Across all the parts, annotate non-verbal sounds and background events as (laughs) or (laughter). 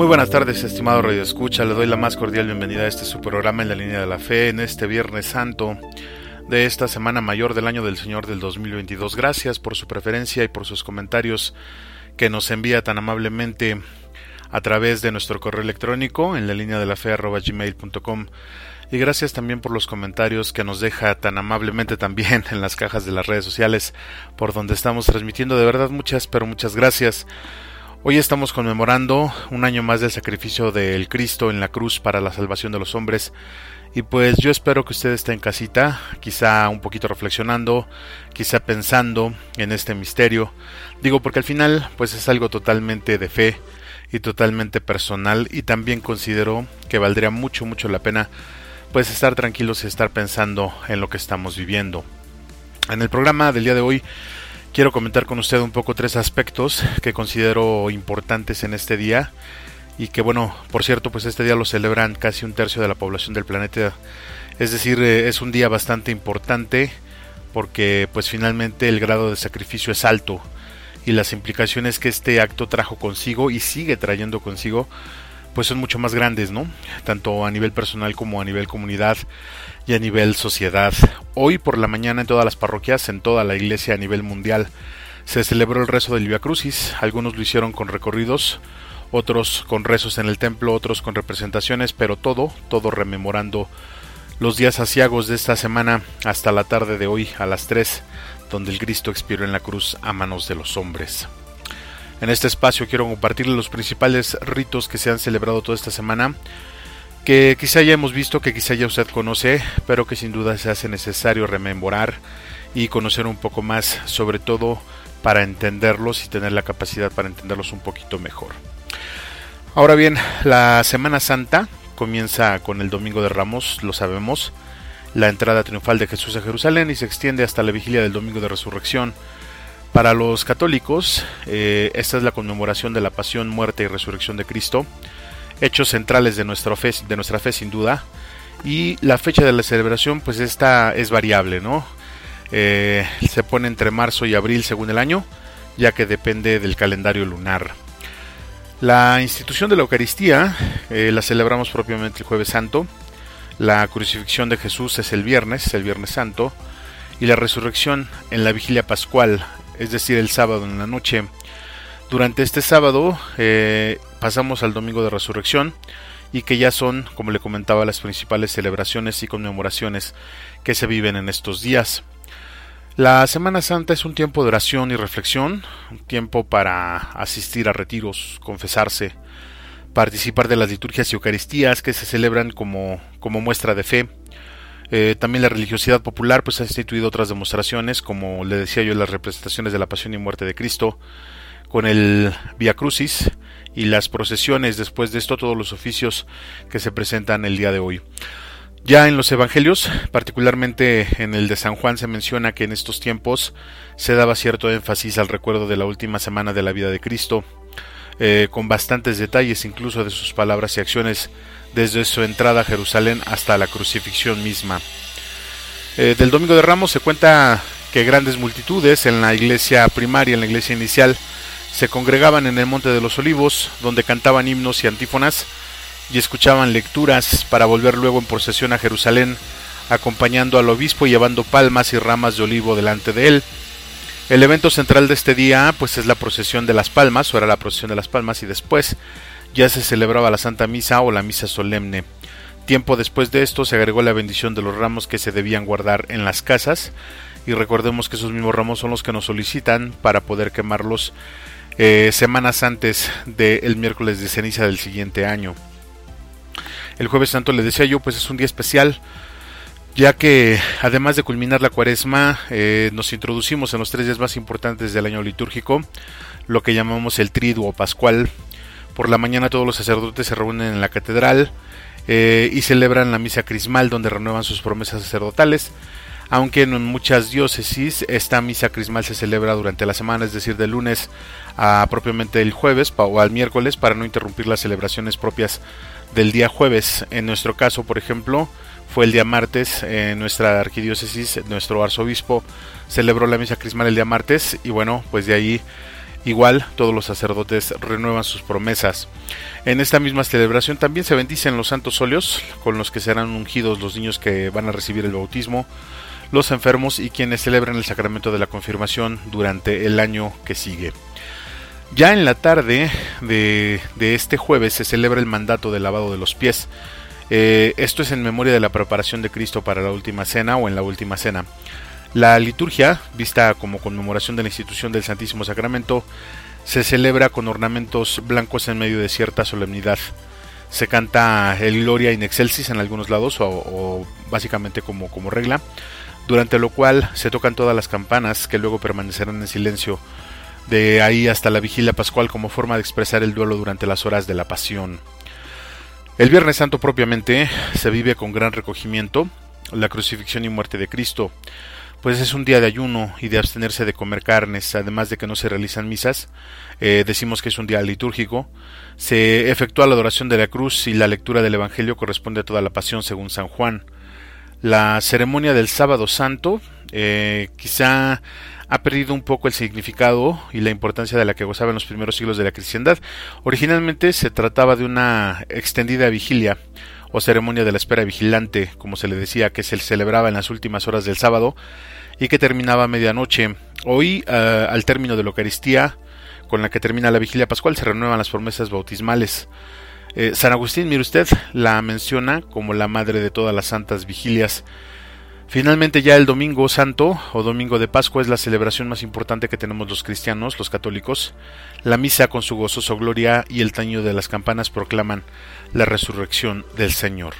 Muy buenas tardes, estimado Radio Escucha. Le doy la más cordial bienvenida a este su programa en la línea de la fe en este Viernes Santo de esta semana mayor del año del Señor del 2022. Gracias por su preferencia y por sus comentarios que nos envía tan amablemente a través de nuestro correo electrónico en la línea de la fe gmail.com y gracias también por los comentarios que nos deja tan amablemente también en las cajas de las redes sociales por donde estamos transmitiendo. De verdad muchas, pero muchas gracias. Hoy estamos conmemorando un año más del sacrificio del Cristo en la cruz para la salvación de los hombres. Y pues yo espero que usted esté en casita, quizá un poquito reflexionando, quizá pensando en este misterio. Digo porque al final pues es algo totalmente de fe y totalmente personal y también considero que valdría mucho mucho la pena pues estar tranquilos y estar pensando en lo que estamos viviendo. En el programa del día de hoy quiero comentar con usted un poco tres aspectos que considero importantes en este día y que bueno, por cierto, pues este día lo celebran casi un tercio de la población del planeta. Es decir, eh, es un día bastante importante porque pues finalmente el grado de sacrificio es alto y las implicaciones que este acto trajo consigo y sigue trayendo consigo pues son mucho más grandes, ¿no? Tanto a nivel personal como a nivel comunidad y a nivel sociedad. Hoy por la mañana en todas las parroquias, en toda la iglesia a nivel mundial, se celebró el rezo del Via Crucis. Algunos lo hicieron con recorridos, otros con rezos en el templo, otros con representaciones, pero todo, todo rememorando los días asiagos de esta semana hasta la tarde de hoy a las 3, donde el Cristo expiró en la cruz a manos de los hombres. En este espacio quiero compartirles los principales ritos que se han celebrado toda esta semana, que quizá ya hemos visto, que quizá ya usted conoce, pero que sin duda se hace necesario rememorar y conocer un poco más, sobre todo para entenderlos y tener la capacidad para entenderlos un poquito mejor. Ahora bien, la Semana Santa comienza con el Domingo de Ramos, lo sabemos, la entrada triunfal de Jesús a Jerusalén y se extiende hasta la vigilia del Domingo de Resurrección, para los católicos, eh, esta es la conmemoración de la pasión, muerte y resurrección de Cristo, hechos centrales de nuestra fe, de nuestra fe sin duda, y la fecha de la celebración, pues esta es variable, ¿no? Eh, se pone entre marzo y abril según el año, ya que depende del calendario lunar. La institución de la Eucaristía eh, la celebramos propiamente el jueves santo, la crucifixión de Jesús es el viernes, el viernes santo, y la resurrección en la vigilia pascual es decir, el sábado en la noche. Durante este sábado eh, pasamos al domingo de resurrección y que ya son, como le comentaba, las principales celebraciones y conmemoraciones que se viven en estos días. La Semana Santa es un tiempo de oración y reflexión, un tiempo para asistir a retiros, confesarse, participar de las liturgias y Eucaristías que se celebran como, como muestra de fe, eh, también la religiosidad popular pues ha instituido otras demostraciones, como le decía yo, las representaciones de la pasión y muerte de Cristo, con el Via Crucis y las procesiones, después de esto todos los oficios que se presentan el día de hoy. Ya en los evangelios, particularmente en el de San Juan, se menciona que en estos tiempos se daba cierto énfasis al recuerdo de la última semana de la vida de Cristo, eh, con bastantes detalles incluso de sus palabras y acciones desde su entrada a Jerusalén hasta la crucifixión misma. Eh, del Domingo de Ramos se cuenta que grandes multitudes en la iglesia primaria, en la iglesia inicial, se congregaban en el Monte de los Olivos, donde cantaban himnos y antífonas y escuchaban lecturas para volver luego en procesión a Jerusalén, acompañando al obispo y llevando palmas y ramas de olivo delante de él. El evento central de este día, pues es la procesión de las palmas, o era la procesión de las palmas, y después ya se celebraba la Santa Misa o la Misa Solemne. Tiempo después de esto se agregó la bendición de los ramos que se debían guardar en las casas y recordemos que esos mismos ramos son los que nos solicitan para poder quemarlos eh, semanas antes del miércoles de ceniza del siguiente año. El jueves santo le decía yo pues es un día especial ya que además de culminar la cuaresma eh, nos introducimos en los tres días más importantes del año litúrgico, lo que llamamos el triduo pascual, Por la mañana todos los sacerdotes se reúnen en la catedral eh, y celebran la misa crismal donde renuevan sus promesas sacerdotales. Aunque en muchas diócesis esta misa crismal se celebra durante la semana, es decir, de lunes a propiamente el jueves o al miércoles para no interrumpir las celebraciones propias del día jueves. En nuestro caso, por ejemplo, fue el día martes, en nuestra arquidiócesis, nuestro arzobispo celebró la misa crismal el día martes y bueno, pues de ahí igual todos los sacerdotes renuevan sus promesas. En esta misma celebración también se bendicen los santos óleos con los que serán ungidos los niños que van a recibir el bautismo, los enfermos y quienes celebran el sacramento de la confirmación durante el año que sigue. Ya en la tarde de, este jueves se celebra el mandato del lavado de los pies. Eh, esto es en memoria de la preparación de Cristo para la última cena o en la última cena. La liturgia, vista como conmemoración de la institución del Santísimo Sacramento, se celebra con ornamentos blancos en medio de cierta solemnidad. Se canta el Gloria in Excelsis en algunos lados o, básicamente como regla, durante lo cual se tocan todas las campanas que luego permanecerán en silencio de ahí hasta la vigilia pascual como forma de expresar el duelo durante las horas de la pasión. El Viernes Santo propiamente se vive con gran recogimiento, la crucifixión y muerte de Cristo, pues es un día de ayuno y de abstenerse de comer carnes, además de que no se realizan misas, eh, decimos que es un día litúrgico, se efectúa la adoración de la cruz y la lectura del Evangelio corresponde a toda la pasión según San Juan. La ceremonia del sábado santo, eh, quizá ha perdido un poco el significado y la importancia de la que gozaba en los primeros siglos de la cristiandad. Originalmente se trataba de una extendida vigilia o ceremonia de la espera vigilante, como se le decía, que se celebraba en las últimas horas del sábado y que terminaba a medianoche. Hoy, eh, al término de la Eucaristía, con la que termina la vigilia pascual, se renuevan las promesas bautismales. Eh, San Agustín, mire usted, la menciona como la madre de todas las santas vigilias Finalmente ya el Domingo Santo o Domingo de Pascua es la celebración más importante que tenemos los cristianos, los católicos. La misa con su gozoso gloria y el taño de las campanas proclaman la resurrección del Señor.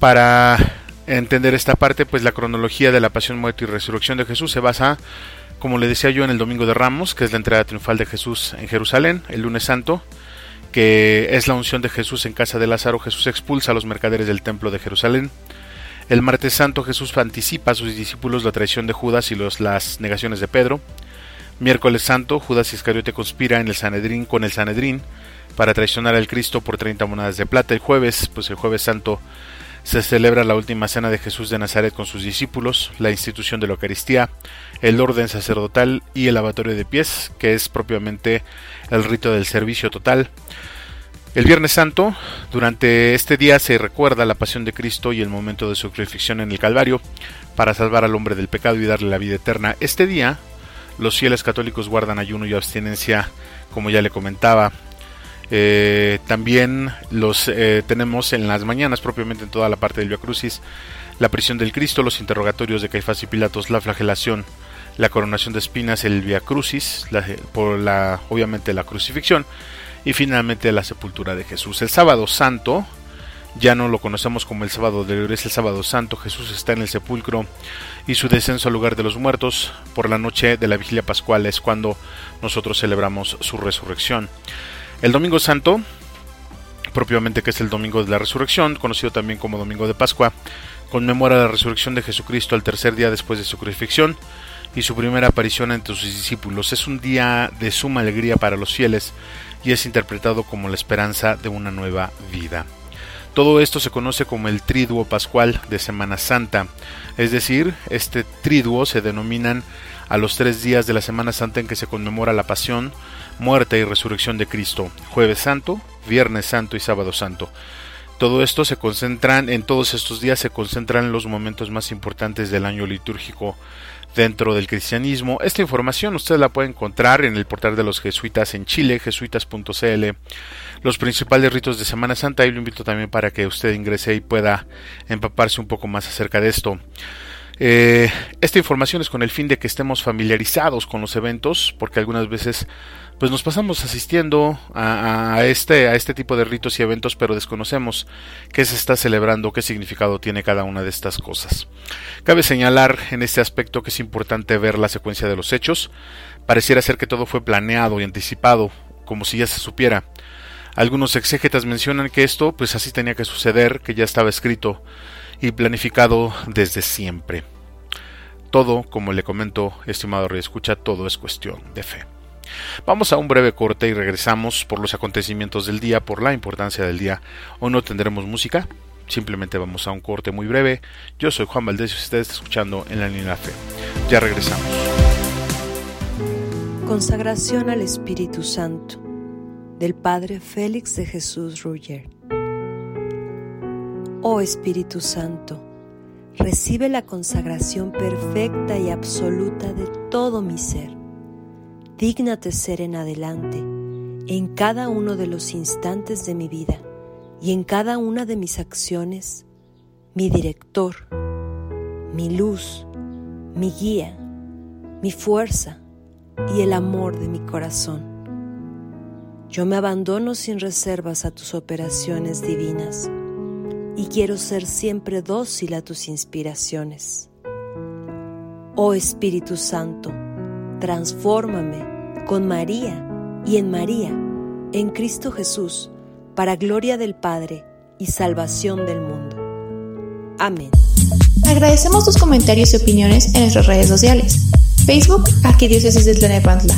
Para entender esta parte, pues la cronología de la pasión, muerte y resurrección de Jesús se basa, como le decía yo, en el Domingo de Ramos, que es la entrada triunfal de Jesús en Jerusalén, el lunes santo, que es la unción de Jesús en casa de Lázaro. Jesús expulsa a los mercaderes del templo de Jerusalén. El martes santo Jesús anticipa a sus discípulos la traición de Judas y los, las negaciones de Pedro. Miércoles santo Judas Iscariote conspira en el Sanedrín con el Sanedrín para traicionar al Cristo por 30 monedas de plata. El jueves, pues el jueves santo se celebra la última cena de Jesús de Nazaret con sus discípulos, la institución de la Eucaristía, el orden sacerdotal y el lavatorio de pies, que es propiamente el rito del servicio total. El Viernes Santo, durante este día se recuerda la pasión de Cristo y el momento de su crucifixión en el Calvario para salvar al hombre del pecado y darle la vida eterna. Este día, los fieles católicos guardan ayuno y abstinencia, como ya le comentaba. Eh, también los eh, tenemos en las mañanas, propiamente en toda la parte del Via Crucis, la prisión del Cristo, los interrogatorios de Caifás y Pilatos, la flagelación, la coronación de espinas, el Via Crucis, por la, obviamente la crucifixión y finalmente la sepultura de Jesús. El sábado santo, ya no lo conocemos como el sábado de es el sábado santo, Jesús está en el sepulcro y su descenso al lugar de los muertos por la noche de la vigilia pascual es cuando nosotros celebramos su resurrección. El domingo santo, propiamente que es el domingo de la resurrección, conocido también como domingo de Pascua, conmemora la resurrección de Jesucristo al tercer día después de su crucifixión y su primera aparición entre sus discípulos. Es un día de suma alegría para los fieles y es interpretado como la esperanza de una nueva vida. Todo esto se conoce como el triduo pascual de Semana Santa, es decir, este triduo se denominan a los tres días de la Semana Santa en que se conmemora la pasión, muerte y resurrección de Cristo, jueves santo, viernes santo y sábado santo. Todo esto se concentran, en todos estos días se concentran los momentos más importantes del año litúrgico dentro del cristianismo. Esta información usted la puede encontrar en el portal de los jesuitas en Chile, jesuitas.cl. Los principales ritos de Semana Santa, y lo invito también para que usted ingrese y pueda empaparse un poco más acerca de esto. Eh, esta información es con el fin de que estemos familiarizados con los eventos, porque algunas veces pues nos pasamos asistiendo a, este, a este tipo de ritos y eventos, pero desconocemos qué se está celebrando, qué significado tiene cada una de estas cosas. Cabe señalar en este aspecto que es importante ver la secuencia de los hechos. Pareciera ser que todo fue planeado y anticipado, como si ya se supiera. Algunos exégetas mencionan que esto pues así tenía que suceder, que ya estaba escrito y planificado desde siempre. Todo, como le comento, estimado rey escucha, todo es cuestión de fe. Vamos a un breve corte y regresamos por los acontecimientos del día, por la importancia del día. o no tendremos música, simplemente vamos a un corte muy breve. Yo soy Juan Valdés y usted está escuchando en la línea fe. Ya regresamos. Consagración al Espíritu Santo del Padre Félix de Jesús Ruyer. Oh Espíritu Santo, recibe la consagración perfecta y absoluta de todo mi ser. Dígnate ser en adelante, en cada uno de los instantes de mi vida y en cada una de mis acciones, mi director, mi luz, mi guía, mi fuerza y el amor de mi corazón. Yo me abandono sin reservas a tus operaciones divinas y quiero ser siempre dócil a tus inspiraciones. Oh Espíritu Santo, transfórmame con María y en María, en Cristo Jesús, para gloria del Padre y salvación del mundo. Amén. Agradecemos tus comentarios y opiniones en nuestras redes sociales. Facebook, Arquidiócesis de Tlanepantla.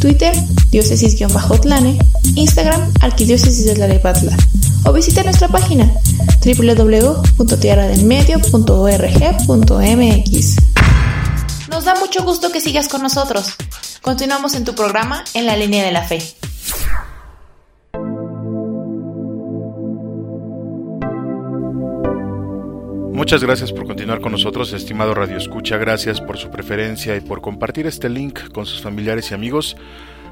Twitter, diócesis-tlane. Instagram, Arquidiócesis de Tlanepantla. O visita nuestra página www.tierradelmedio.org.mx. Nos da mucho gusto que sigas con nosotros. Continuamos en tu programa En la línea de la fe. Muchas gracias por continuar con nosotros, estimado Radio Escucha. Gracias por su preferencia y por compartir este link con sus familiares y amigos.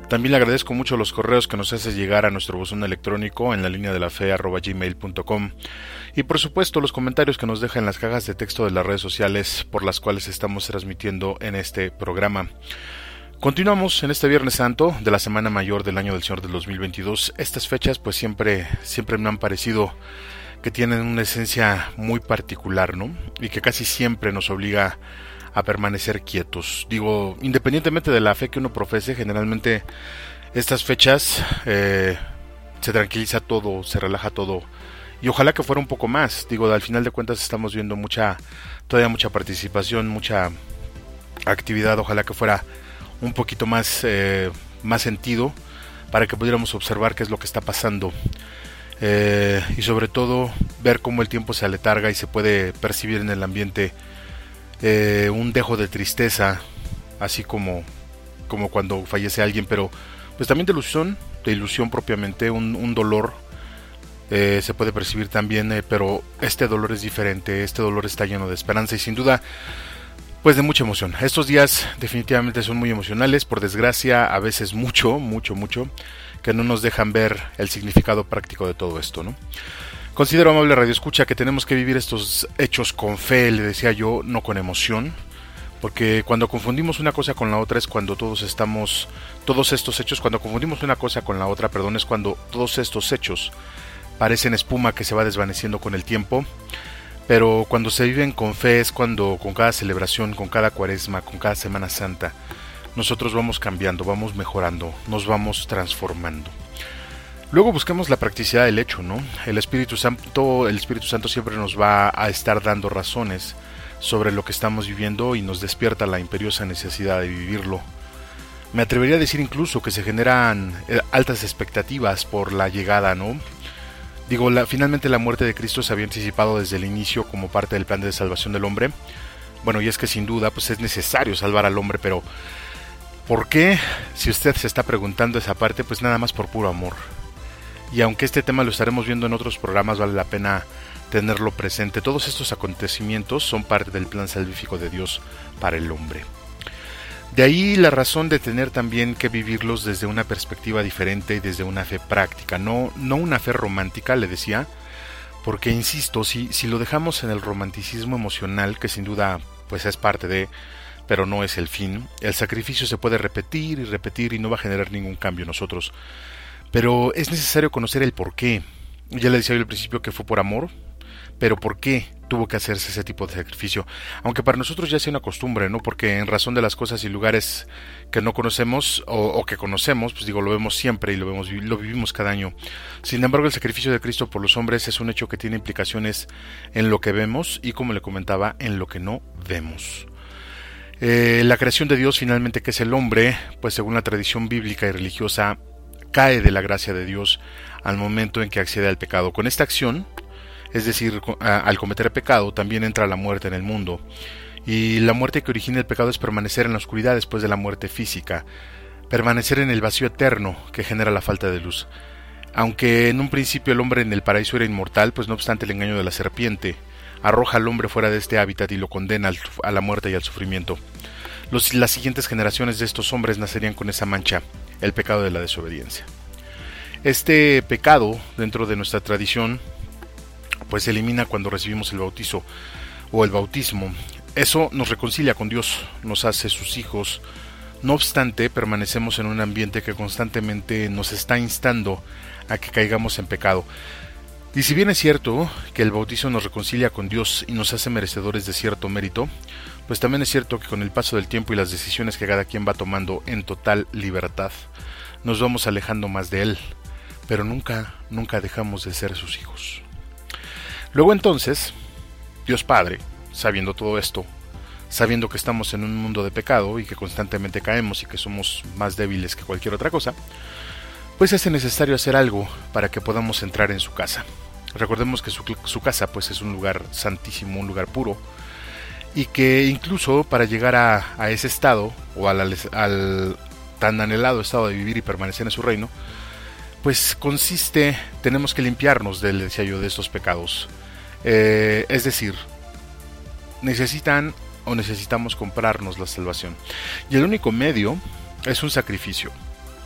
También le agradezco mucho los correos que nos hace llegar a nuestro buzón electrónico en la línea de la fe gmail.com y por supuesto los comentarios que nos deja en las cajas de texto de las redes sociales por las cuales estamos transmitiendo en este programa. Continuamos en este Viernes Santo de la Semana Mayor del año del Señor del 2022. Estas fechas pues siempre siempre me han parecido que tienen una esencia muy particular, ¿no? Y que casi siempre nos obliga a permanecer quietos. Digo, independientemente de la fe que uno profese, generalmente estas fechas eh, se tranquiliza todo, se relaja todo. Y ojalá que fuera un poco más. Digo, al final de cuentas estamos viendo mucha, todavía mucha participación, mucha actividad. Ojalá que fuera un poquito más, eh, más sentido para que pudiéramos observar qué es lo que está pasando. Eh, y sobre todo ver cómo el tiempo se aletarga y se puede percibir en el ambiente eh, un dejo de tristeza, así como, como cuando fallece alguien, pero pues también de ilusión, de ilusión propiamente, un, dolor eh, se puede percibir también, pero este dolor es diferente, este dolor está lleno de esperanza y sin duda pues de mucha emoción. Estos días definitivamente son muy emocionales, por desgracia a veces mucho, mucho, mucho que no nos dejan ver el significado práctico de todo esto, ¿no? Considero amable Radio Escucha que tenemos que vivir estos hechos con fe, le decía yo, no con emoción, porque cuando confundimos una cosa con la otra es cuando todos estamos, todos estos hechos, cuando confundimos una cosa con la otra, perdón, es cuando todos estos hechos parecen espuma que se va desvaneciendo con el tiempo, pero cuando se viven con fe es cuando con cada celebración, con cada cuaresma, con cada Semana Santa, nosotros vamos cambiando, vamos mejorando, nos vamos transformando. Luego busquemos la practicidad del hecho, ¿no? El Espíritu Santo, el Espíritu Santo siempre nos va a estar dando razones sobre lo que estamos viviendo y nos despierta la imperiosa necesidad de vivirlo. Me atrevería a decir incluso que se generan eh, altas expectativas por la llegada, ¿no? Digo, la, finalmente la muerte de Cristo se había anticipado desde el inicio como parte del plan de salvación del hombre. Bueno, y es que sin duda pues es necesario salvar al hombre, pero ¿Por qué? Si usted se está preguntando esa parte, pues nada más por puro amor. Y aunque este tema lo estaremos viendo en otros programas, vale la pena tenerlo presente. Todos estos acontecimientos son parte del plan salvífico de Dios para el hombre. De ahí la razón de tener también que vivirlos desde una perspectiva diferente y desde una fe práctica, no, no una fe romántica, le decía, porque insisto, si, si lo dejamos en el romanticismo emocional, que sin duda pues es parte de, pero no es el fin. El sacrificio se puede repetir y repetir y no va a generar ningún cambio nosotros. Pero es necesario conocer el por qué. Ya le decía yo al principio que fue por amor, pero ¿por qué? tuvo que hacerse ese tipo de sacrificio. Aunque para nosotros ya sea una costumbre, ¿no? Porque en razón de las cosas y lugares que no conocemos o, que conocemos, pues digo, lo vemos siempre y lo, vemos, lo vivimos cada año. Sin embargo, el sacrificio de Cristo por los hombres es un hecho que tiene implicaciones en lo que vemos y, como le comentaba, en lo que no vemos. Eh, la creación de Dios finalmente que es el hombre, pues según la tradición bíblica y religiosa, cae de la gracia de Dios al momento en que accede al pecado. Con esta acción, es decir, al cometer pecado, también entra la muerte en el mundo. Y la muerte que origina el pecado es permanecer en la oscuridad después de la muerte física, permanecer en el vacío eterno que genera la falta de luz. Aunque en un principio el hombre en el paraíso era inmortal, pues no obstante el engaño de la serpiente arroja al hombre fuera de este hábitat y lo condena a la muerte y al sufrimiento. las siguientes generaciones de estos hombres nacerían con esa mancha, el pecado de la desobediencia. Este pecado, dentro de nuestra tradición, pues se elimina cuando recibimos el bautizo o el bautismo. Eso nos reconcilia con Dios, nos hace sus hijos. No obstante, permanecemos en un ambiente que constantemente nos está instando a que caigamos en pecado. Y si bien es cierto que el bautizo nos reconcilia con Dios y nos hace merecedores de cierto mérito, pues también es cierto que con el paso del tiempo y las decisiones que cada quien va tomando en total libertad, nos vamos alejando más de Él, pero nunca, nunca dejamos de ser sus hijos. Luego entonces, Dios Padre, sabiendo todo esto, sabiendo que estamos en un mundo de pecado y que constantemente caemos y que somos más débiles que cualquier otra cosa, pues hace necesario hacer algo para que podamos entrar en su casa. Recordemos que su, casa pues es un lugar santísimo, un lugar puro, y que incluso para llegar a, ese estado o al, tan anhelado estado de vivir y permanecer en su reino, pues consiste, tenemos que limpiarnos del, decía de estos pecados. Eh, es decir, necesitan o necesitamos comprarnos la salvación. Y el único medio es un sacrificio.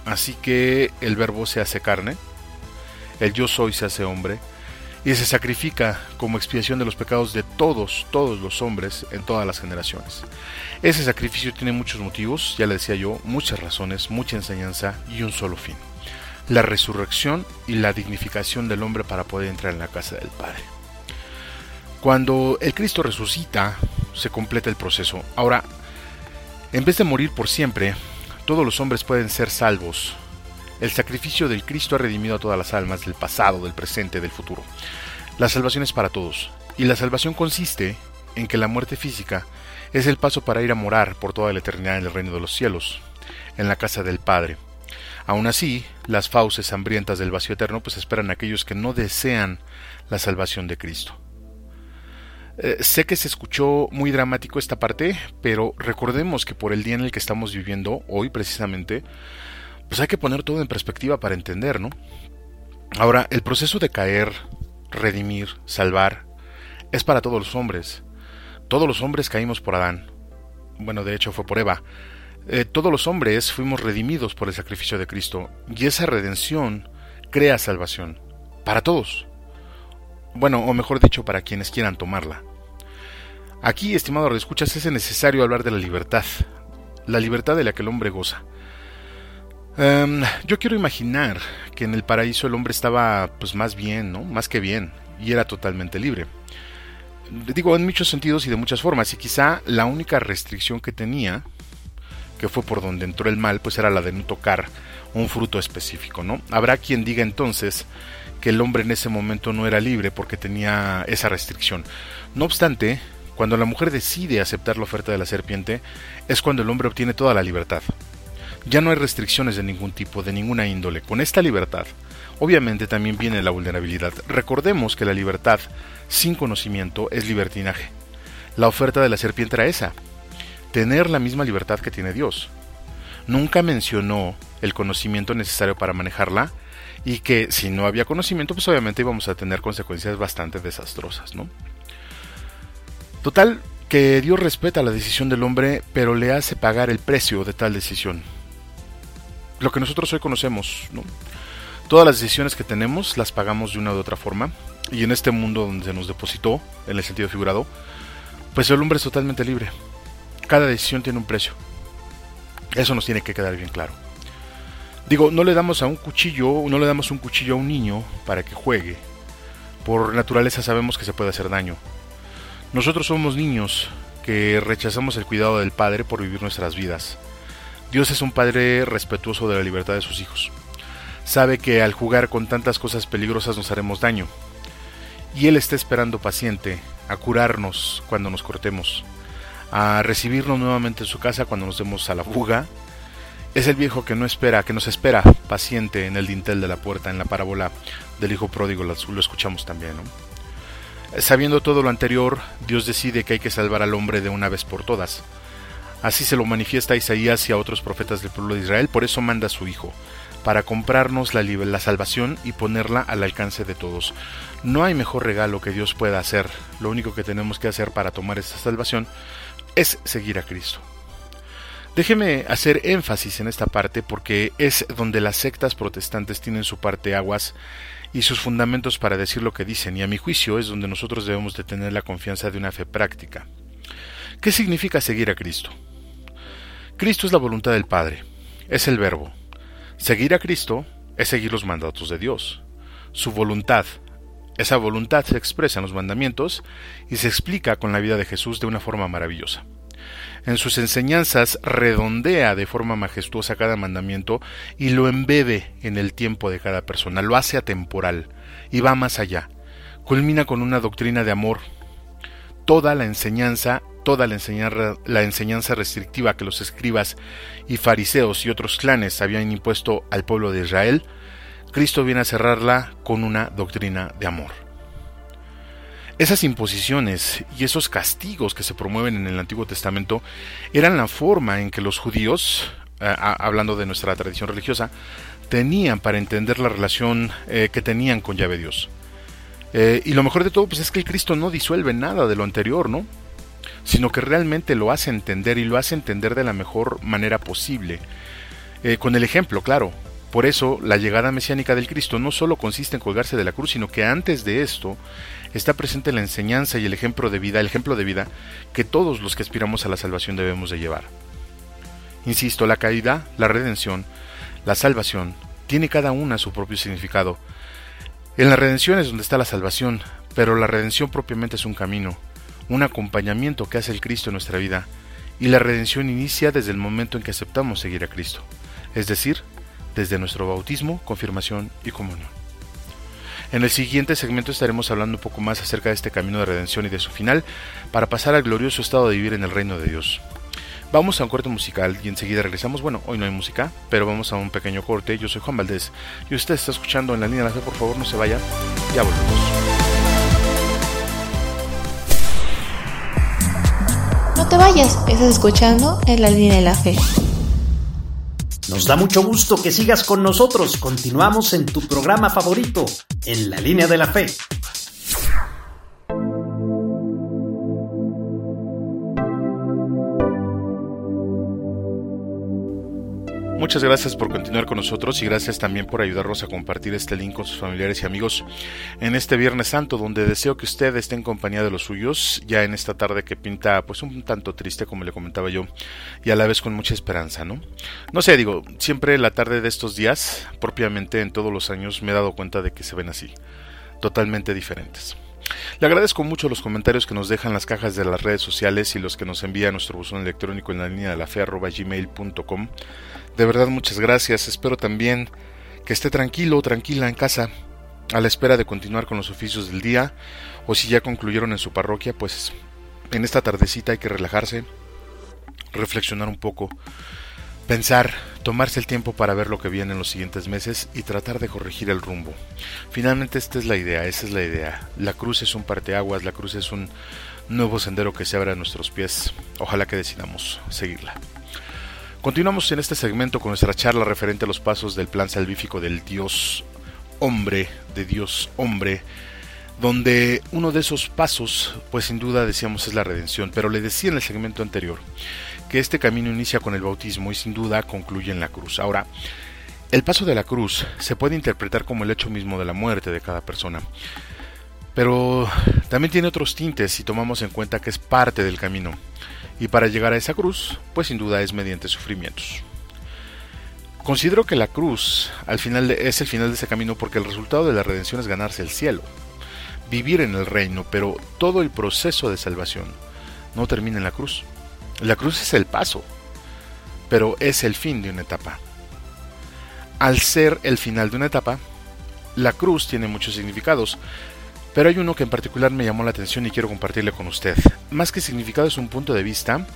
Así que el verbo se hace carne, el yo soy se hace hombre, y se sacrifica como expiación de los pecados de todos, todos los hombres en todas las generaciones. Ese sacrificio tiene muchos motivos, ya le decía yo, muchas razones, mucha enseñanza y un solo fin. La resurrección y la dignificación del hombre para poder entrar en la casa del Padre. Cuando el Cristo resucita, se completa el proceso. Ahora, en vez de morir por siempre, todos los hombres pueden ser salvos. El sacrificio del Cristo ha redimido a todas las almas del pasado, del presente, del futuro. La salvación es para todos, y la salvación consiste en que la muerte física es el paso para ir a morar por toda la eternidad en el reino de los cielos, en la casa del Padre. Aún así, las fauces hambrientas del vacío eterno pues esperan a aquellos que no desean la salvación de Cristo. Eh, sé que se escuchó muy dramático esta parte, pero recordemos que por el día en el que estamos viviendo, hoy precisamente, pues hay que poner todo en perspectiva para entender, ¿no? Ahora, el proceso de caer, redimir, salvar, es para todos los hombres. Todos los hombres caímos por Adán. Bueno, de hecho fue por Eva. Eh, todos los hombres fuimos redimidos por el sacrificio de Cristo, y esa redención crea salvación. Para todos. Bueno, o mejor dicho, para quienes quieran tomarla. Aquí, estimado escuchas, es necesario hablar de la libertad, la libertad de la que el hombre goza. Em, yo quiero imaginar que en el paraíso el hombre estaba pues más bien, ¿no? Más que bien, y era totalmente libre. Digo, en muchos sentidos y de muchas formas, y quizá la única restricción que tenía, que fue por donde entró el mal, pues era la de no tocar un fruto específico, ¿no? Habrá quien diga entonces que el hombre en ese momento no era libre porque tenía esa restricción. No obstante, cuando la mujer decide aceptar la oferta de la serpiente, es cuando el hombre obtiene toda la libertad. Ya no hay restricciones de ningún tipo, de ninguna índole. Con esta libertad, obviamente también viene la vulnerabilidad. Recordemos que la libertad sin conocimiento es libertinaje. La oferta de la serpiente era esa, tener la misma libertad que tiene Dios. Nunca mencionó el conocimiento necesario para manejarla y que si no había conocimiento, pues obviamente íbamos a tener consecuencias bastante desastrosas, ¿no? Total, que Dios respeta la decisión del hombre, pero le hace pagar el precio de tal decisión. Lo que nosotros hoy conocemos, ¿no? Todas las decisiones que tenemos las pagamos de una u otra forma, y en este mundo donde se nos depositó, en el sentido figurado, pues el hombre es totalmente libre. Cada decisión tiene un precio. Eso nos tiene que quedar bien claro. Digo, no le damos a un cuchillo, no le damos un cuchillo a un niño para que juegue. Por naturaleza sabemos que se puede hacer daño Nosotros somos niños que rechazamos el cuidado del Padre por vivir nuestras vidas. Dios es un Padre respetuoso de la libertad de sus hijos. Sabe que al jugar con tantas cosas peligrosas nos haremos daño. Y Él está esperando paciente a curarnos cuando nos cortemos, a recibirnos nuevamente en su casa cuando nos demos a la fuga. Es el viejo que no espera, que nos espera paciente en el dintel de la puerta, en la parábola del hijo pródigo, lo escuchamos también. Sabiendo todo lo anterior, Dios decide que hay que salvar al hombre de una vez por todas. Así se lo manifiesta a Isaías y a otros profetas del pueblo de Israel, por eso manda a su Hijo, para comprarnos la, la salvación y ponerla al alcance de todos. No hay mejor regalo que Dios pueda hacer, lo único que tenemos que hacer para tomar esta salvación es seguir a Cristo. Déjeme hacer énfasis en esta parte porque es donde las sectas protestantes tienen su parte aguas y sus fundamentos para decir lo que dicen, y a mi juicio es donde nosotros debemos de tener la confianza de una fe práctica. ¿Qué significa seguir a Cristo? Cristo es la voluntad del Padre, es el verbo. Seguir a Cristo es seguir los mandatos de Dios. Su voluntad, esa voluntad se expresa en los mandamientos y se explica con la vida de Jesús de una forma maravillosa. En sus enseñanzas redondea de forma majestuosa cada mandamiento y lo embebe en el tiempo de cada persona, lo hace atemporal y va más allá. Culmina con una doctrina de amor. Toda la enseñanza, toda la enseñanza, la enseñanza restrictiva que los escribas y fariseos y otros clanes habían impuesto al pueblo de Israel, Cristo viene a cerrarla con una doctrina de amor. Esas imposiciones y esos castigos que se promueven en el Antiguo Testamento eran la forma en que los judíos, eh, hablando de nuestra tradición religiosa, tenían para entender la relación eh, que tenían con Yahvé Dios. Eh, y lo mejor de todo pues, es que el Cristo no disuelve nada de lo anterior, ¿no? Sino que realmente lo hace entender y lo hace entender de la mejor manera posible. con el ejemplo, claro. Por eso, la llegada mesiánica del Cristo no solo consiste en colgarse de la cruz, sino que antes de esto, está presente la enseñanza y el ejemplo de vida, el ejemplo de vida que todos los que aspiramos a la salvación debemos de llevar. Insisto, la caída, la redención, la salvación, tiene cada una su propio significado. En la redención es donde está la salvación, pero la redención propiamente es un camino, un acompañamiento que hace el Cristo en nuestra vida, y la redención inicia desde el momento en que aceptamos seguir a Cristo, es decir, desde nuestro bautismo, confirmación y comunión. En el siguiente segmento estaremos hablando un poco más acerca de este camino de redención y de su final, para pasar al glorioso estado de vivir en el reino de Dios. Vamos a un corte musical y enseguida regresamos. Bueno, hoy no hay música, pero vamos a un pequeño corte. Yo soy Juan Valdés y usted está escuchando en la línea de la fe. Por favor, no se vaya. Ya volvemos. No te vayas, estás escuchando en la línea de la fe. Nos da mucho gusto que sigas con nosotros. Continuamos en tu programa favorito, En la línea de la fe. Muchas gracias por continuar con nosotros y gracias también por ayudarnos a compartir este link con sus familiares y amigos en este Viernes Santo, donde deseo que usted esté en compañía de los suyos, ya en esta tarde que pinta pues un tanto triste como le comentaba yo, y a la vez con mucha esperanza, ¿no? No sé, digo, siempre la tarde de estos días, propiamente en todos los años, me he dado cuenta de que se ven así, totalmente diferentes. Le agradezco mucho los comentarios que nos dejan las cajas de las redes sociales y los que nos envía nuestro buzón electrónico en la línea de la fe gmail.com. De verdad muchas gracias. Espero también que esté tranquilo tranquila en casa a la espera de continuar con los oficios del día o si ya concluyeron en su parroquia, pues en esta tardecita hay que relajarse, reflexionar un poco Pensar, tomarse el tiempo para ver lo que viene en los siguientes meses y tratar de corregir el rumbo. Finalmente esta es la idea, esa es la idea. La cruz es un parteaguas, la cruz es un nuevo sendero que se abre a nuestros pies. Ojalá que decidamos seguirla. Continuamos en este segmento con nuestra charla referente a los pasos del plan salvífico del Dios hombre, de Dios hombre, donde uno de esos pasos, pues sin duda decíamos es la redención, pero le decía en el segmento anterior que este camino inicia con el bautismo y sin duda concluye en la cruz. Ahora, el paso de la cruz se puede interpretar como el hecho mismo de la muerte de cada persona, pero también tiene otros tintes si tomamos en cuenta que es parte del camino, y para llegar a esa cruz, pues sin duda es mediante sufrimientos. Considero que la cruz al final es el final de ese camino porque el resultado de la redención es ganarse el cielo. vivir en el reino, pero todo el proceso de salvación no termina en la cruz. La cruz es el paso, pero es el fin de una etapa. Al ser el final de una etapa, la cruz tiene muchos significados, pero hay uno que en particular me llamó la atención y quiero compartirle con usted. Más que significado es un punto de vista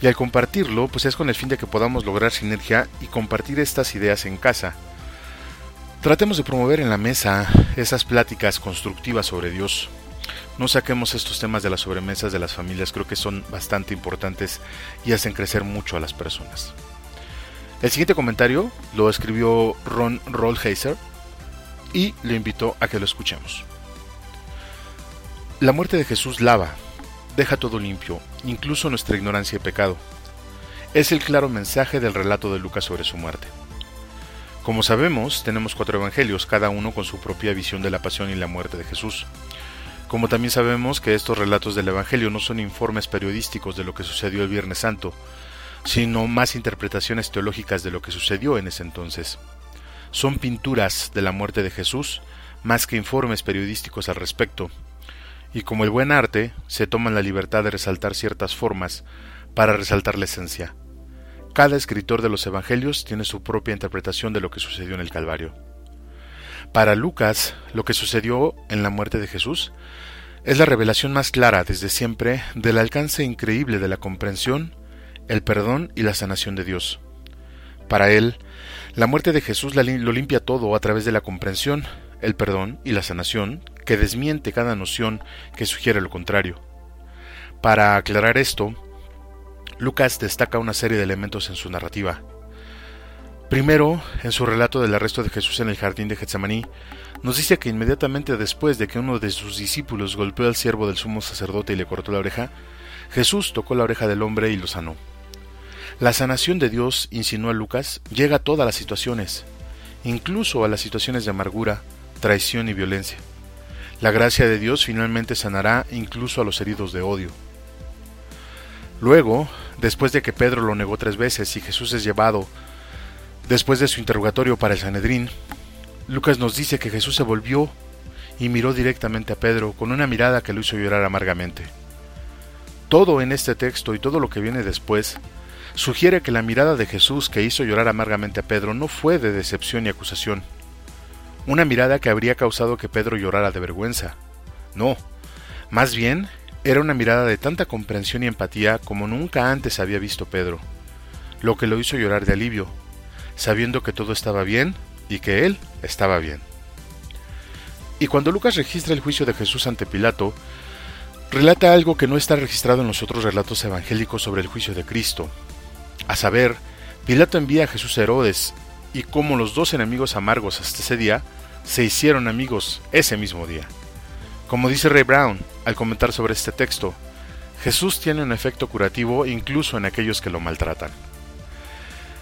y al compartirlo pues es con el fin de que podamos lograr sinergia y compartir estas ideas en casa. Tratemos de promover en la mesa esas pláticas constructivas sobre Dios. No saquemos estos temas de las sobremesas de las familias, creo que son bastante importantes y hacen crecer mucho a las personas. El siguiente comentario lo escribió Ron Rollheiser y le invito a que lo escuchemos. La muerte de Jesús lava, deja todo limpio, incluso nuestra ignorancia y pecado. Es el claro mensaje del relato de Lucas sobre su muerte. Como sabemos, tenemos cuatro evangelios, cada uno con su propia visión de la pasión y la muerte de Jesús. Como también sabemos que estos relatos del Evangelio no son informes periodísticos de lo que sucedió el Viernes Santo, sino más interpretaciones teológicas de lo que sucedió en ese entonces. Son pinturas de la muerte de Jesús más que informes periodísticos al respecto, y como el buen arte, se toman la libertad de resaltar ciertas formas para resaltar la esencia. Cada escritor de los Evangelios tiene su propia interpretación de lo que sucedió en el Calvario. Para Lucas, lo que sucedió en la muerte de Jesús es la revelación más clara desde siempre del alcance increíble de la comprensión, el perdón y la sanación de Dios. Para él, la muerte de Jesús lo limpia todo a través de la comprensión, el perdón y la sanación que desmiente cada noción que sugiere lo contrario. Para aclarar esto, Lucas destaca una serie de elementos en su narrativa. Primero, en su relato del arresto de Jesús en el jardín de Getsemaní, nos dice que inmediatamente después de que uno de sus discípulos golpeó al siervo del sumo sacerdote y le cortó la oreja, Jesús tocó la oreja del hombre y lo sanó. La sanación de Dios, insinúa Lucas, llega a todas las situaciones, incluso a las situaciones de amargura, traición y violencia. La gracia de Dios finalmente sanará incluso a los heridos de odio. Luego, después de que Pedro lo negó tres veces y Jesús es llevado, después de su interrogatorio para el Sanedrín, Lucas nos dice que Jesús se volvió y miró directamente a Pedro con una mirada que lo hizo llorar amargamente. Todo en este texto y todo lo que viene después sugiere que la mirada de Jesús que hizo llorar amargamente a Pedro no fue de decepción y acusación, una mirada que habría causado que Pedro llorara de vergüenza. No, más bien era una mirada de tanta comprensión y empatía como nunca antes había visto Pedro, lo que lo hizo llorar de alivio, sabiendo que todo estaba bien y que él estaba bien. Y cuando Lucas registra el juicio de Jesús ante Pilato, relata algo que no está registrado en los otros relatos evangélicos sobre el juicio de Cristo. A saber, Pilato envía a Jesús a Herodes, y como los dos enemigos amargos hasta ese día se hicieron amigos ese mismo día. Como dice Ray Brown al comentar sobre este texto, Jesús tiene un efecto curativo incluso en aquellos que lo maltratan.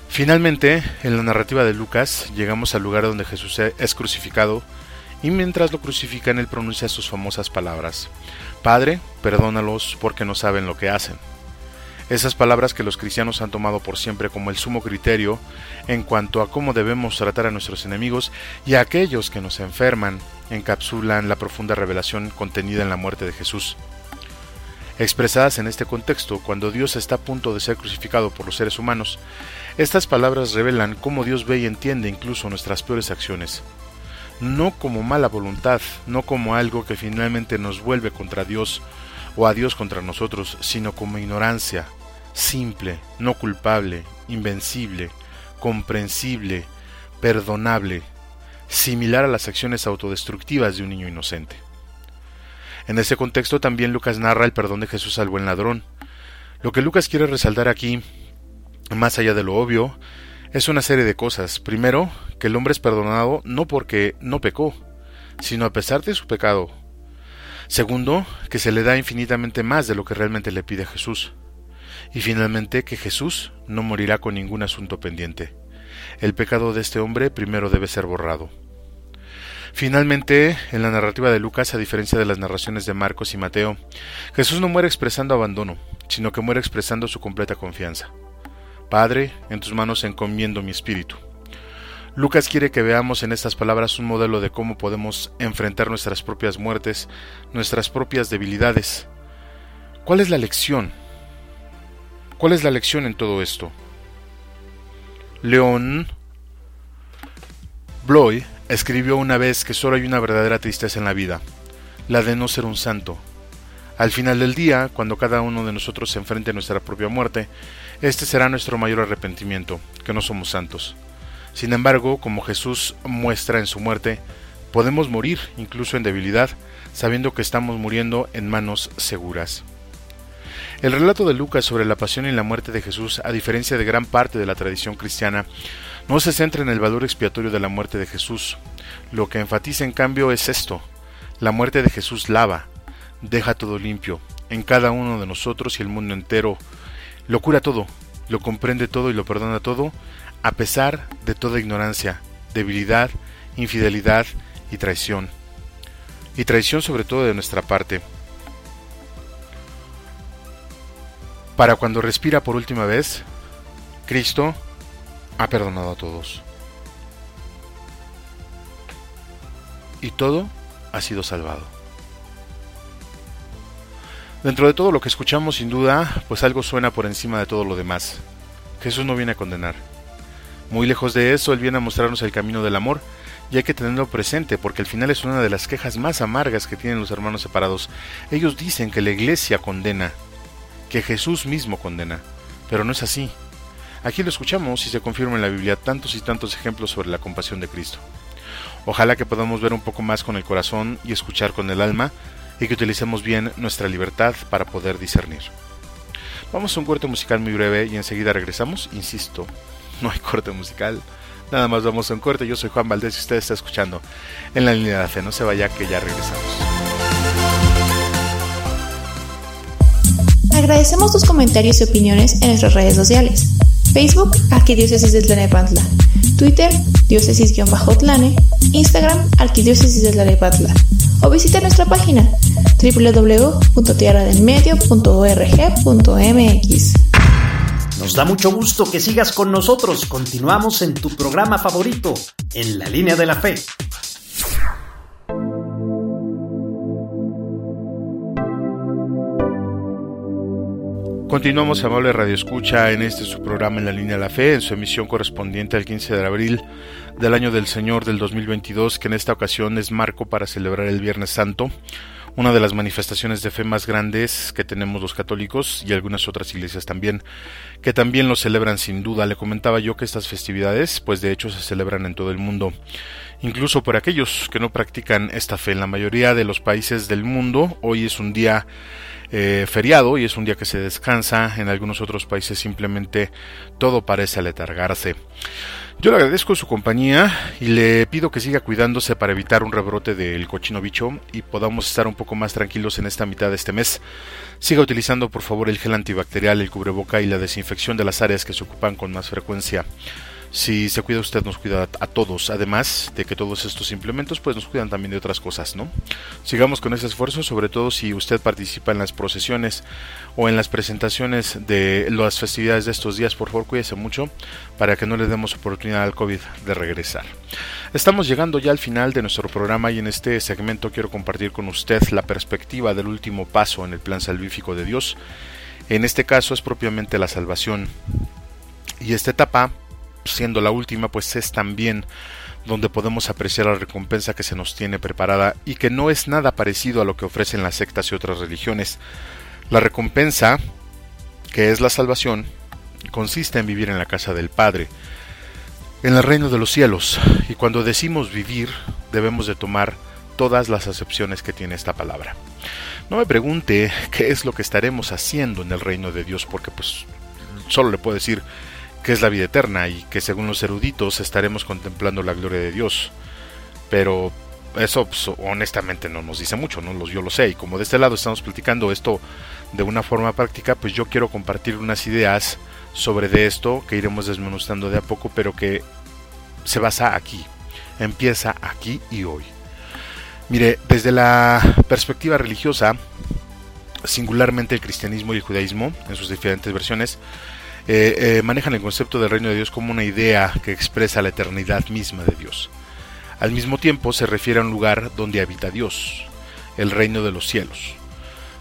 Finalmente, en la narrativa de Lucas, llegamos al lugar donde Jesús es crucificado y mientras lo crucifican él pronuncia sus famosas palabras, Padre, perdónalos porque no saben lo que hacen. Esas palabras que los cristianos han tomado por siempre como el sumo criterio en cuanto a cómo debemos tratar a nuestros enemigos y a aquellos que nos enferman, encapsulan la profunda revelación contenida en la muerte de Jesús. Expresadas en este contexto, cuando Dios está a punto de ser crucificado por los seres humanos, estas palabras revelan cómo Dios ve y entiende incluso nuestras peores acciones. No como mala voluntad, no como algo que finalmente nos vuelve contra Dios o a Dios contra nosotros, sino como ignorancia, simple, no culpable, invencible, comprensible, perdonable, similar a las acciones autodestructivas de un niño inocente. En ese contexto también Lucas narra el perdón de Jesús al buen ladrón. Lo que Lucas quiere resaltar aquí, más allá de lo obvio, es una serie de cosas. Primero, que el hombre es perdonado no porque no pecó, sino a pesar de su pecado, Segundo, que se le da infinitamente más de lo que realmente le pide Jesús. Y finalmente, que Jesús no morirá con ningún asunto pendiente. El pecado de este hombre primero debe ser borrado. Finalmente, en la narrativa de Lucas, a diferencia de las narraciones de Marcos y Mateo, Jesús no muere expresando abandono, sino que muere expresando su completa confianza. Padre, en tus manos encomiendo mi espíritu. Lucas quiere que veamos en estas palabras un modelo de cómo podemos enfrentar nuestras propias muertes, nuestras propias debilidades. ¿Cuál es la lección? ¿Cuál es la lección en todo esto? León Bloy escribió una vez que solo hay una verdadera tristeza en la vida, la de no ser un santo. Al final del día, cuando cada uno de nosotros se enfrente a nuestra propia muerte, este será nuestro mayor arrepentimiento, que no somos santos. Sin embargo, como Jesús muestra en su muerte, podemos morir incluso en debilidad, sabiendo que estamos muriendo en manos seguras. El relato de Lucas sobre la pasión y la muerte de Jesús, a diferencia de gran parte de la tradición cristiana, no se centra en el valor expiatorio de la muerte de Jesús. Lo que enfatiza en cambio es esto. La muerte de Jesús lava, deja todo limpio, en cada uno de nosotros y el mundo entero. Lo cura todo, lo comprende todo y lo perdona todo, a pesar de toda ignorancia, debilidad, infidelidad y traición. Y traición sobre todo de nuestra parte. Para cuando respira por última vez, Cristo ha perdonado a todos. Y todo ha sido salvado. Dentro de todo lo que escuchamos, sin duda, pues algo suena por encima de todo lo demás. Jesús no viene a condenar. Muy lejos de eso, Él viene a mostrarnos el camino del amor, y hay que tenerlo presente, porque al final es una de las quejas más amargas que tienen los hermanos separados. Ellos dicen que la iglesia condena, que Jesús mismo condena, pero no es así. Aquí lo escuchamos y se confirma en la Biblia tantos y tantos ejemplos sobre la compasión de Cristo. Ojalá que podamos ver un poco más con el corazón y escuchar con el alma y que utilicemos bien nuestra libertad para poder discernir. Vamos a un corte musical muy breve y enseguida regresamos. Insisto, no hay corte musical. Nada más vamos a un corte. Yo soy Juan Valdés y usted está escuchando en la línea de la fe. No se vaya que ya regresamos. Agradecemos tus comentarios y opiniones en nuestras redes sociales. Facebook, Arquidiócesis de Tlanepantla. Twitter, diócesis-tlane. Instagram, Arquidiócesis de Tlanepantla. O visita nuestra página www.tierradelmedio.org.mx. Nos da mucho gusto que sigas con nosotros. Continuamos en tu programa favorito, En la línea de la fe. Continuamos, amable Radio Escucha, en este su programa En la Línea de la Fe, en su emisión correspondiente al 15 de abril del año del Señor del 2022, que en esta ocasión es marco para celebrar el Viernes Santo, una de las manifestaciones de fe más grandes que tenemos los católicos y algunas otras iglesias también, que también lo celebran sin duda. Le comentaba yo que estas festividades, pues de hecho se celebran en todo el mundo, incluso por aquellos que no practican esta fe. En la mayoría de los países del mundo, hoy es un día eh, feriado y es un día que se descansa. En algunos otros países simplemente todo parece aletargarse. Yo le agradezco su compañía y le pido que siga cuidándose para evitar un rebrote del cochino bicho y podamos estar un poco más tranquilos en esta mitad de este mes. Siga utilizando por favor el gel antibacterial, el cubreboca y la desinfección de las áreas que se ocupan con más frecuencia. Si se cuida usted, nos cuida a todos. Además de que todos estos implementos, pues nos cuidan también de otras cosas, ¿no? Sigamos con ese esfuerzo, sobre todo si usted participa en las procesiones o en las presentaciones de las festividades de estos días. Por favor, cuídese mucho para que no le demos oportunidad al COVID de regresar. Estamos llegando ya al final de nuestro programa y en este segmento quiero compartir con usted la perspectiva del último paso en el plan salvífico de Dios. En este caso es propiamente la salvación. Y esta etapa siendo la última, pues es también donde podemos apreciar la recompensa que se nos tiene preparada y que no es nada parecido a lo que ofrecen las sectas y otras religiones. La recompensa, que es la salvación, consiste en vivir en la casa del Padre, en el reino de los cielos, y cuando decimos vivir, debemos de tomar todas las acepciones que tiene esta palabra. No me pregunte qué es lo que estaremos haciendo en el reino de Dios, porque pues solo le puedo decir que es la vida eterna y que según los eruditos estaremos contemplando la gloria de Dios. Pero eso pues, honestamente no nos dice mucho, no yo lo sé y como de este lado estamos platicando esto de una forma práctica, pues yo quiero compartir unas ideas sobre de esto que iremos desmenuzando de a poco, pero que se basa aquí, empieza aquí y hoy. Mire, desde la perspectiva religiosa, singularmente el cristianismo y el judaísmo, en sus diferentes versiones, eh, manejan el concepto del reino de Dios como una idea que expresa la eternidad misma de Dios. Al mismo tiempo se refiere a un lugar donde habita Dios, el reino de los cielos.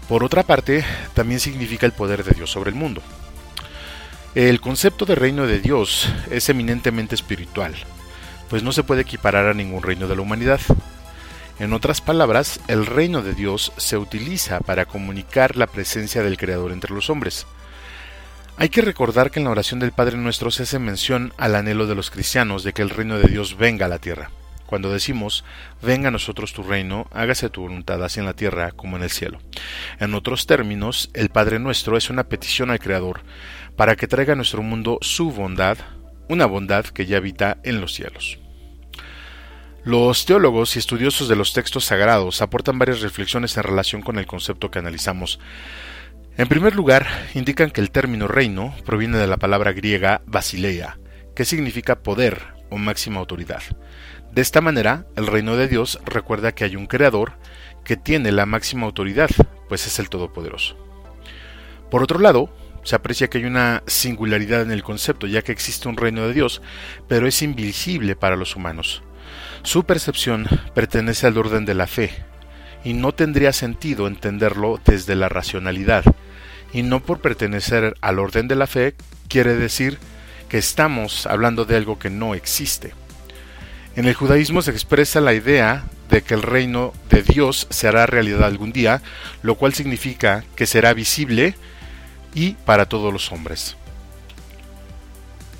Por otra parte, también significa el poder de Dios sobre el mundo. El concepto de reino de Dios es eminentemente espiritual, pues no se puede equiparar a ningún reino de la humanidad. En otras palabras, el reino de Dios se utiliza para comunicar la presencia del Creador entre los hombres. Hay que recordar que en la oración del Padre Nuestro se hace mención al anhelo de los cristianos de que el reino de Dios venga a la tierra. Cuando decimos, venga a nosotros tu reino, hágase tu voluntad así en la tierra como en el cielo. En otros términos, el Padre Nuestro es una petición al Creador para que traiga a nuestro mundo su bondad, una bondad que ya habita en los cielos. Los teólogos y estudiosos de los textos sagrados aportan varias reflexiones en relación con el concepto que analizamos. En primer lugar, indican que el término reino proviene de la palabra griega basileia, que significa poder o máxima autoridad. De esta manera, el reino de Dios recuerda que hay un creador que tiene la máxima autoridad, pues es el Todopoderoso. Por otro lado, se aprecia que hay una singularidad en el concepto, ya que existe un reino de Dios, pero es invisible para los humanos. Su percepción pertenece al orden de la fe, y no tendría sentido entenderlo desde la racionalidad. Y no por pertenecer al orden de la fe quiere decir que estamos hablando de algo que no existe. En el judaísmo se expresa la idea de que el reino de Dios se hará realidad algún día, lo cual significa que será visible y para todos los hombres.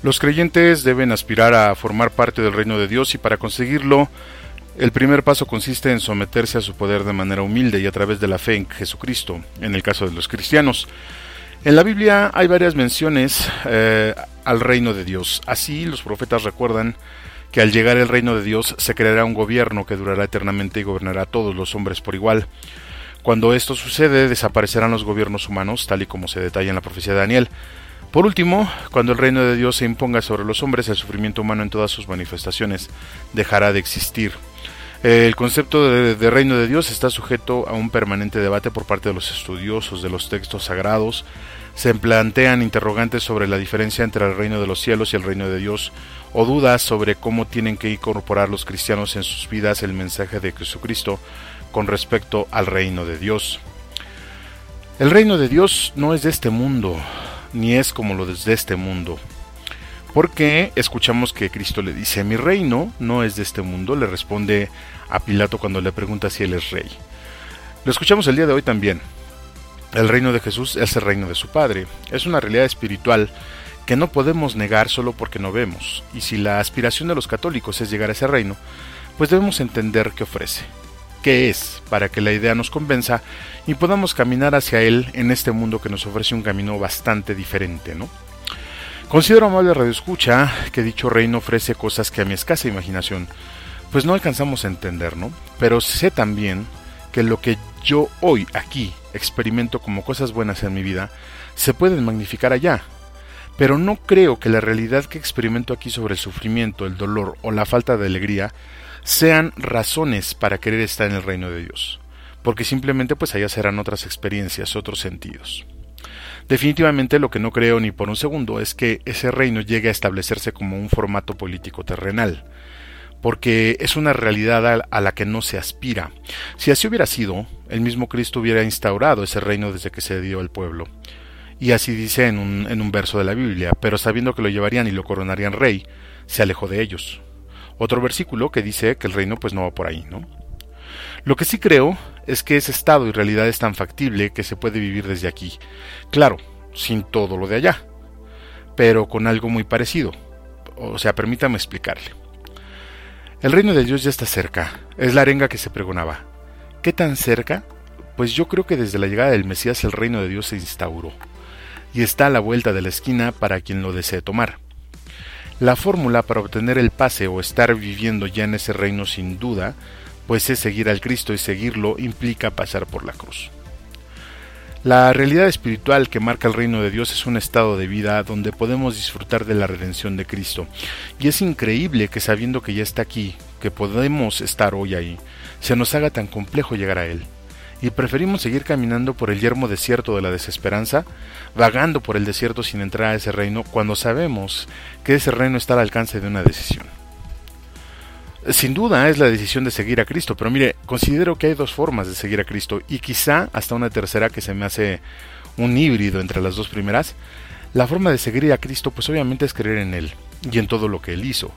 Los creyentes deben aspirar a formar parte del reino de Dios y para conseguirlo, el primer paso consiste en someterse a su poder de manera humilde y a través de la fe en Jesucristo, en el caso de los cristianos. En la Biblia hay varias menciones eh, al reino de Dios. Así los profetas recuerdan que al llegar el reino de Dios se creará un gobierno que durará eternamente y gobernará a todos los hombres por igual. Cuando esto sucede, desaparecerán los gobiernos humanos, tal y como se detalla en la profecía de Daniel. Por último, cuando el reino de Dios se imponga sobre los hombres, el sufrimiento humano en todas sus manifestaciones dejará de existir. El concepto de, reino de Dios está sujeto a un permanente debate por parte de los estudiosos de los textos sagrados. Se plantean interrogantes sobre la diferencia entre el reino de los cielos y el reino de Dios, o dudas sobre cómo tienen que incorporar los cristianos en sus vidas el mensaje de Jesucristo con respecto al reino de Dios. El reino de Dios no es de este mundo, ni es como lo de este mundo. Porque escuchamos que Cristo le dice, mi reino no es de este mundo, le responde a Pilato cuando le pregunta si él es rey. Lo escuchamos el día de hoy también. El reino de Jesús es el reino de su Padre. Es una realidad espiritual que no podemos negar solo porque no vemos. Y si la aspiración de los católicos es llegar a ese reino, pues debemos entender qué ofrece qué es, para que la idea nos convenza y podamos caminar hacia él en este mundo que nos ofrece un camino bastante diferente, ¿no? Considero amable Radio Escucha que dicho reino ofrece cosas que a mi escasa imaginación pues no alcanzamos a entender, ¿no? Pero sé también que lo que yo hoy aquí experimento como cosas buenas en mi vida se pueden magnificar allá. Pero no creo que la realidad que experimento aquí sobre el sufrimiento, el dolor o la falta de alegría sean razones para querer estar en el reino de Dios, porque simplemente pues allá serán otras experiencias, otros sentidos. Definitivamente lo que no creo ni por un segundo es que ese reino llegue a establecerse como un formato político terrenal, porque es una realidad a la que no se aspira. Si así hubiera sido, el mismo Cristo hubiera instaurado ese reino desde que se dio al pueblo. Y así dice en un, verso de la Biblia, pero sabiendo que lo llevarían y lo coronarían rey, se alejó de ellos otro versículo que dice que el reino pues no va por ahí, ¿no? Lo que sí creo es que ese estado y realidad es tan factible que se puede vivir desde aquí. Claro, sin todo lo de allá, pero con algo muy parecido. O sea, permítame explicarle. El reino de Dios ya está cerca, es la arenga que se pregonaba. ¿Qué tan cerca? Pues yo creo que desde la llegada del Mesías el reino de Dios se instauró, y está a la vuelta de la esquina para quien lo desee tomar. La fórmula para obtener el pase o estar viviendo ya en ese reino sin duda, pues es seguir al Cristo y seguirlo implica pasar por la cruz. La realidad espiritual que marca el reino de Dios es un estado de vida donde podemos disfrutar de la redención de Cristo. Y es increíble que sabiendo que ya está aquí, que podemos estar hoy ahí, se nos haga tan complejo llegar a Él. y preferimos seguir caminando por el yermo desierto de la desesperanza, vagando por el desierto sin entrar a ese reino cuando sabemos que ese reino está al alcance de una decisión. Sin duda es la decisión de seguir a Cristo, pero mire, considero que hay dos formas de seguir a Cristo y quizá hasta una tercera que se me hace un híbrido entre las dos primeras. La forma de seguir a Cristo pues obviamente es creer en Él y en todo lo que Él hizo.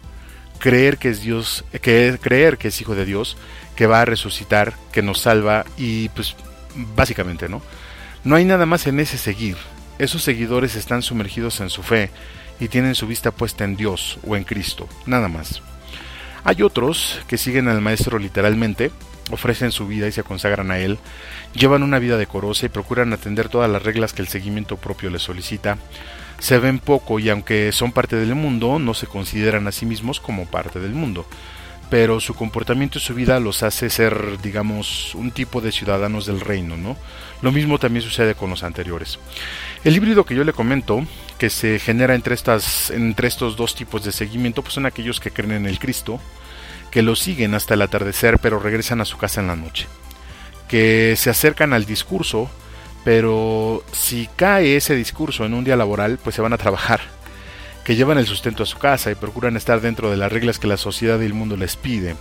Creer que es Dios, que creer que es hijo de Dios, que va a resucitar, que nos salva y pues básicamente, ¿no? No hay nada más en ese seguir. Esos seguidores están sumergidos en su fe y tienen su vista puesta en Dios o en Cristo, nada más. Hay otros que siguen al Maestro literalmente, ofrecen su vida y se consagran a Él, llevan una vida decorosa y procuran atender todas las reglas que el seguimiento propio les solicita, se ven poco y aunque son parte del mundo, no se consideran a sí mismos como parte del mundo pero su comportamiento y su vida los hace ser, digamos, un tipo de ciudadanos del reino, ¿no? Lo mismo también sucede con los anteriores. El híbrido que yo le comento, que se genera entre, estas, entre estos dos tipos de seguimiento, pues son aquellos que creen en el Cristo, que lo siguen hasta el atardecer, pero regresan a su casa en la noche, que se acercan al discurso, pero si cae ese discurso en un día laboral, pues se van a trabajar que llevan el sustento a su casa y procuran estar dentro de las reglas que la sociedad y el mundo les pide,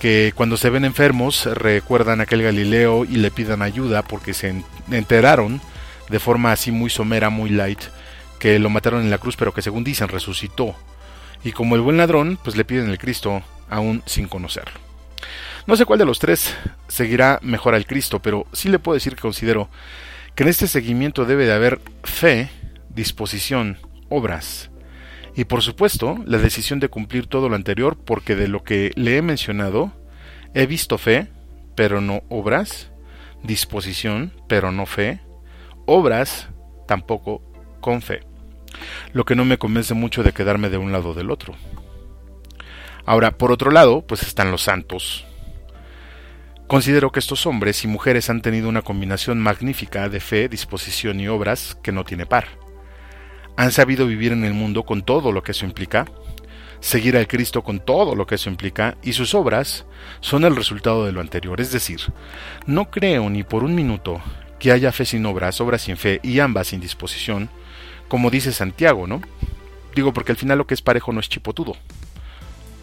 que cuando se ven enfermos recuerdan a aquel Galileo y le pidan ayuda porque se enteraron de forma así muy somera, muy light, que lo mataron en la cruz pero que según dicen resucitó. Y como el buen ladrón, pues le piden el Cristo aún sin conocerlo. No sé cuál de los tres seguirá mejor al Cristo, pero sí le puedo decir que considero que en este seguimiento debe de haber fe, disposición, obras, y por supuesto, la decisión de cumplir todo lo anterior, porque de lo que le he mencionado, he visto fe, pero no obras, disposición, pero no fe, obras, tampoco con fe. Lo que no me convence mucho de quedarme de un lado del otro. Ahora, por otro lado, pues están los santos. Considero que estos hombres y mujeres han tenido una combinación magnífica de fe, disposición y obras que no tiene par han sabido vivir en el mundo con todo lo que eso implica, seguir al Cristo con todo lo que eso implica, y sus obras son el resultado de lo anterior. Es decir, no creo ni por un minuto que haya fe sin obras, obras sin fe y ambas sin disposición, como dice Santiago, ¿no? Digo porque al final lo que es parejo no es chipotudo.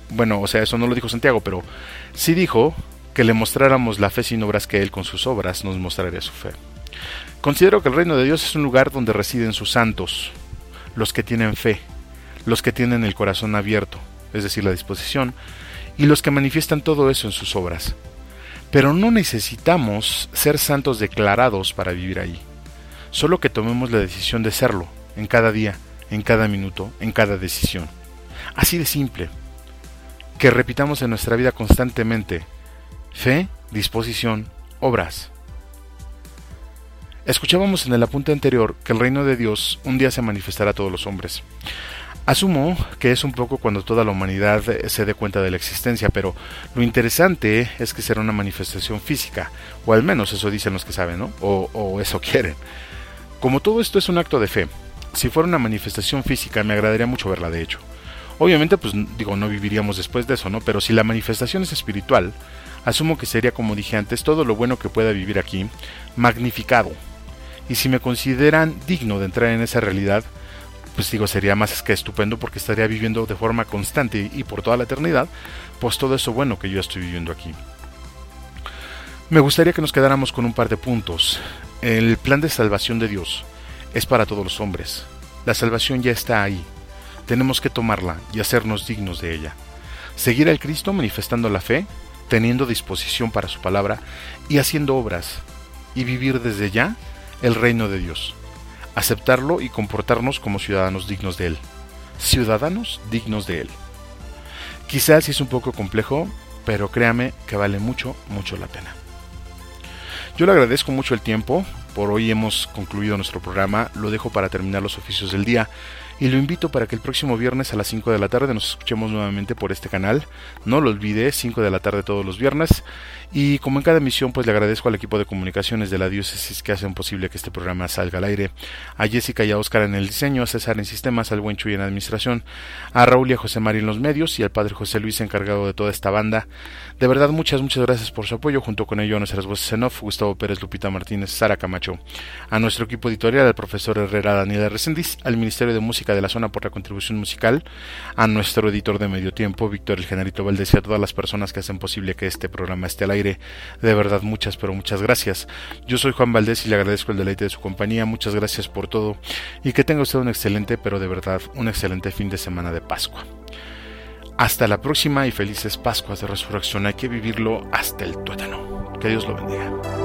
Bueno, o sea, eso no lo dijo Santiago, pero sí dijo que le mostráramos la fe sin obras que él con sus obras nos mostraría su fe. Considero que el reino de Dios es un lugar donde residen sus santos, los que tienen fe, los que tienen el corazón abierto, es decir, la disposición, y los que manifiestan todo eso en sus obras. Pero no necesitamos ser santos declarados para vivir ahí, solo que tomemos la decisión de serlo, en cada día, en cada minuto, en cada decisión. Así de simple. Que repitamos en nuestra vida constantemente fe, disposición, obras. Escuchábamos en el apunte anterior que el reino de Dios un día se manifestará a todos los hombres. Asumo que es un poco cuando toda la humanidad se dé cuenta de la existencia, pero lo interesante es que será una manifestación física, o al menos eso dicen los que saben, ¿no? O, eso (laughs) quieren. Como todo esto es un acto de fe, si fuera una manifestación física me agradaría mucho verla de hecho. Obviamente, pues digo, no viviríamos después de eso, ¿no? Pero si la manifestación es espiritual, asumo que sería, como dije antes, todo lo bueno que pueda vivir aquí, magnificado, y si me consideran digno de entrar en esa realidad, pues digo, sería más que estupendo porque estaría viviendo de forma constante y por toda la eternidad, pues todo eso bueno que yo estoy viviendo aquí. Me gustaría que nos quedáramos con un par de puntos. El plan de salvación de Dios es para todos los hombres. La salvación ya está ahí. Tenemos que tomarla y hacernos dignos de ella. Seguir al Cristo manifestando la fe, teniendo disposición para su palabra y haciendo obras. Y vivir desde ya el reino de Dios, aceptarlo y comportarnos como ciudadanos dignos de Él. Ciudadanos dignos de Él. Quizás es un poco complejo, pero créame que vale mucho, mucho la pena. Yo le agradezco mucho el tiempo, por hoy hemos concluido nuestro programa, lo dejo para terminar los oficios del día y lo invito para que el próximo viernes a las 5 de la tarde nos escuchemos nuevamente por este canal. No lo olvide, 5 de la tarde todos los viernes. Y como en cada emisión, pues le agradezco al equipo de comunicaciones de la diócesis que hacen posible que este programa salga al aire, a Jessica y a Oscar en el diseño, a César en sistemas, al buen Chuy en administración, a Raúl y a José María en los medios y al padre José Luis encargado de toda esta banda. De verdad, muchas, muchas gracias por su apoyo, junto con ello a nuestras voces en off, Gustavo Pérez, Lupita Martínez, Sara Camacho, a nuestro equipo editorial, al profesor Herrera Daniela Resendiz, al Ministerio de Música de la Zona por la contribución musical, a nuestro editor de medio tiempo, Víctor El Generito Valdés y a todas las personas que hacen posible que este programa esté al aire. De verdad, muchas, pero muchas gracias. Yo soy Juan Valdés y le agradezco el deleite de su compañía. Muchas gracias por todo y que tenga usted un excelente, pero de verdad, un excelente fin de semana de Pascua. Hasta la próxima y felices Pascuas de Resurrección. Hay que vivirlo hasta el tuétano. Que Dios lo bendiga.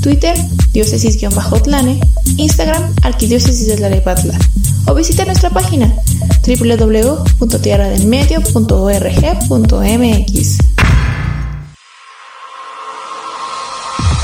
Twitter, diócesis-tlane. Instagram, Arquidiócesis de Tlanepantla. O visita nuestra página www.tierradelmedio.org.mx.